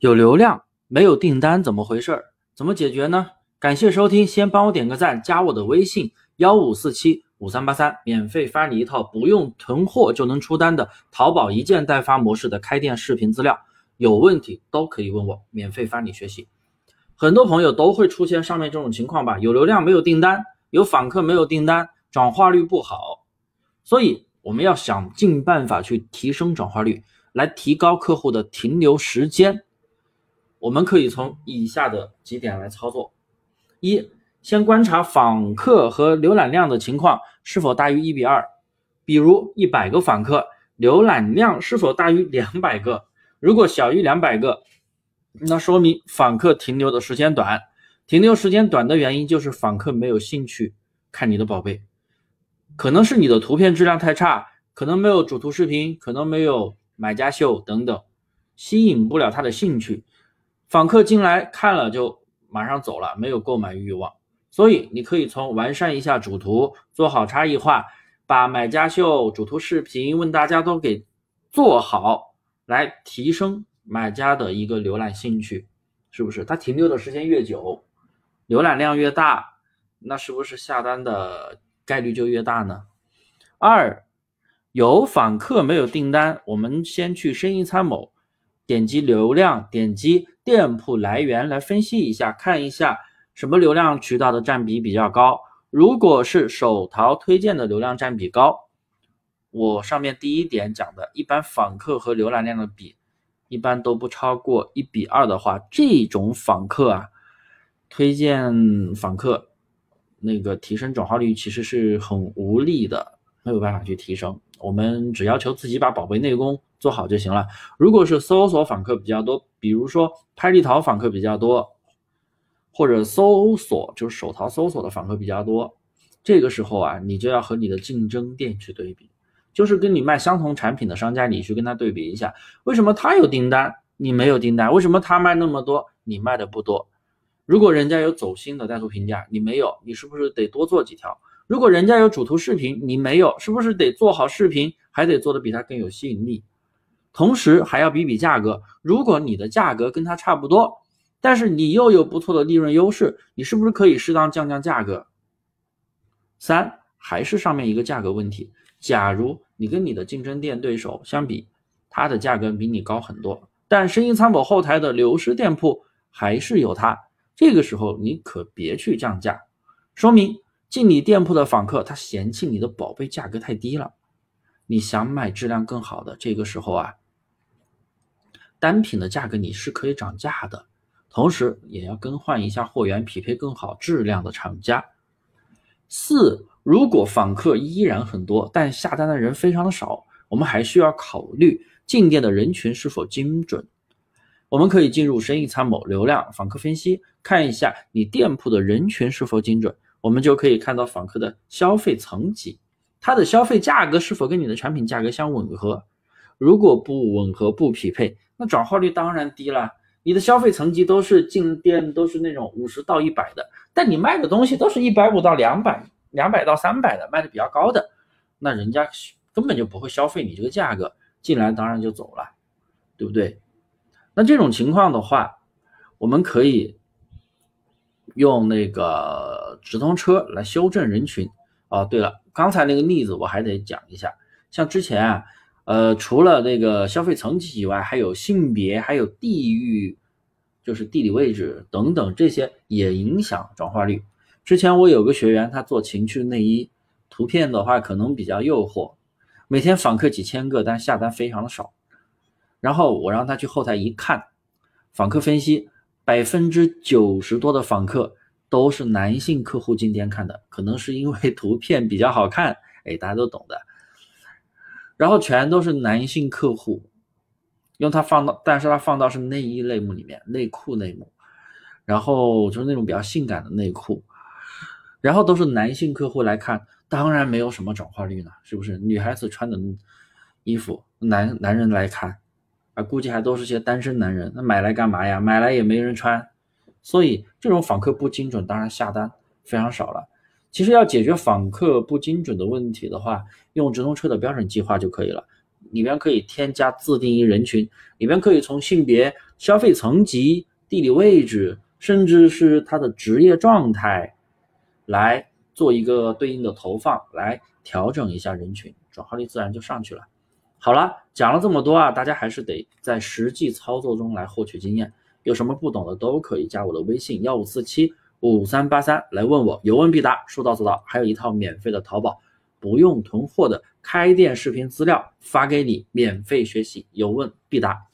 有流量没有订单，怎么回事儿？怎么解决呢？感谢收听，先帮我点个赞，加我的微信幺五四七五三八三，免费发你一套不用囤货就能出单的淘宝一件代发模式的开店视频资料。有问题都可以问我，免费发你学习。很多朋友都会出现上面这种情况吧？有流量没有订单，有访客没有订单，转化率不好。所以我们要想尽办法去提升转化率，来提高客户的停留时间。我们可以从以下的几点来操作：一，先观察访客和浏览量的情况是否大于一比二，比如一百个访客，浏览量是否大于两百个？如果小于两百个，那说明访客停留的时间短。停留时间短的原因就是访客没有兴趣看你的宝贝，可能是你的图片质量太差，可能没有主图视频，可能没有买家秀等等，吸引不了他的兴趣。访客进来看了就马上走了，没有购买欲望，所以你可以从完善一下主图，做好差异化，把买家秀、主图视频、问大家都给做好，来提升买家的一个浏览兴趣，是不是？他停留的时间越久，浏览量越大，那是不是下单的概率就越大呢？二，有访客没有订单，我们先去生意参谋。点击流量，点击店铺来源来分析一下，看一下什么流量渠道的占比比较高。如果是手淘推荐的流量占比高，我上面第一点讲的，一般访客和浏览量的比，一般都不超过一比二的话，这种访客啊，推荐访客那个提升转化率其实是很无力的，没有办法去提升。我们只要求自己把宝贝内功。做好就行了。如果是搜索访客比较多，比如说拍立淘访客比较多，或者搜索就是手淘搜索的访客比较多，这个时候啊，你就要和你的竞争店去对比，就是跟你卖相同产品的商家，你去跟他对比一下，为什么他有订单，你没有订单？为什么他卖那么多，你卖的不多？如果人家有走心的带图评价，你没有，你是不是得多做几条？如果人家有主图视频，你没有，是不是得做好视频，还得做的比他更有吸引力？同时还要比比价格，如果你的价格跟它差不多，但是你又有不错的利润优势，你是不是可以适当降降价格？三还是上面一个价格问题，假如你跟你的竞争店对手相比，它的价格比你高很多，但生意参谋后台的流失店铺还是有它，这个时候你可别去降价，说明进你店铺的访客他嫌弃你的宝贝价格太低了，你想买质量更好的，这个时候啊。单品的价格你是可以涨价的，同时也要更换一下货源，匹配更好质量的厂家。四，如果访客依然很多，但下单的人非常的少，我们还需要考虑进店的人群是否精准。我们可以进入生意参谋、流量、访客分析，看一下你店铺的人群是否精准，我们就可以看到访客的消费层级，它的消费价格是否跟你的产品价格相吻合。如果不吻合、不匹配，那转化率当然低了。你的消费层级都是进店都是那种五十到一百的，但你卖的东西都是一百五到两百、两百到三百的，卖的比较高的，那人家根本就不会消费你这个价格，进来当然就走了，对不对？那这种情况的话，我们可以用那个直通车来修正人群。哦，对了，刚才那个例子我还得讲一下，像之前啊。呃，除了那个消费层级以外，还有性别，还有地域，就是地理位置等等，这些也影响转化率。之前我有个学员，他做情趣内衣，图片的话可能比较诱惑，每天访客几千个，但下单非常的少。然后我让他去后台一看，访客分析，百分之九十多的访客都是男性客户今天看的，可能是因为图片比较好看，哎，大家都懂的。然后全都是男性客户，用它放到，但是它放到是内衣类目里面，内裤类目，然后就是那种比较性感的内裤，然后都是男性客户来看，当然没有什么转化率了，是不是？女孩子穿的衣服，男男人来看，啊，估计还都是些单身男人，那买来干嘛呀？买来也没人穿，所以这种访客不精准，当然下单非常少了。其实要解决访客不精准的问题的话，用直通车的标准计划就可以了。里边可以添加自定义人群，里边可以从性别、消费层级、地理位置，甚至是他的职业状态，来做一个对应的投放，来调整一下人群，转化率自然就上去了。好了，讲了这么多啊，大家还是得在实际操作中来获取经验。有什么不懂的都可以加我的微信幺五四七五三八三来问我，有问必答，说到做到。还有一套免费的淘宝不用囤货的开店视频资料发给你，免费学习，有问必答。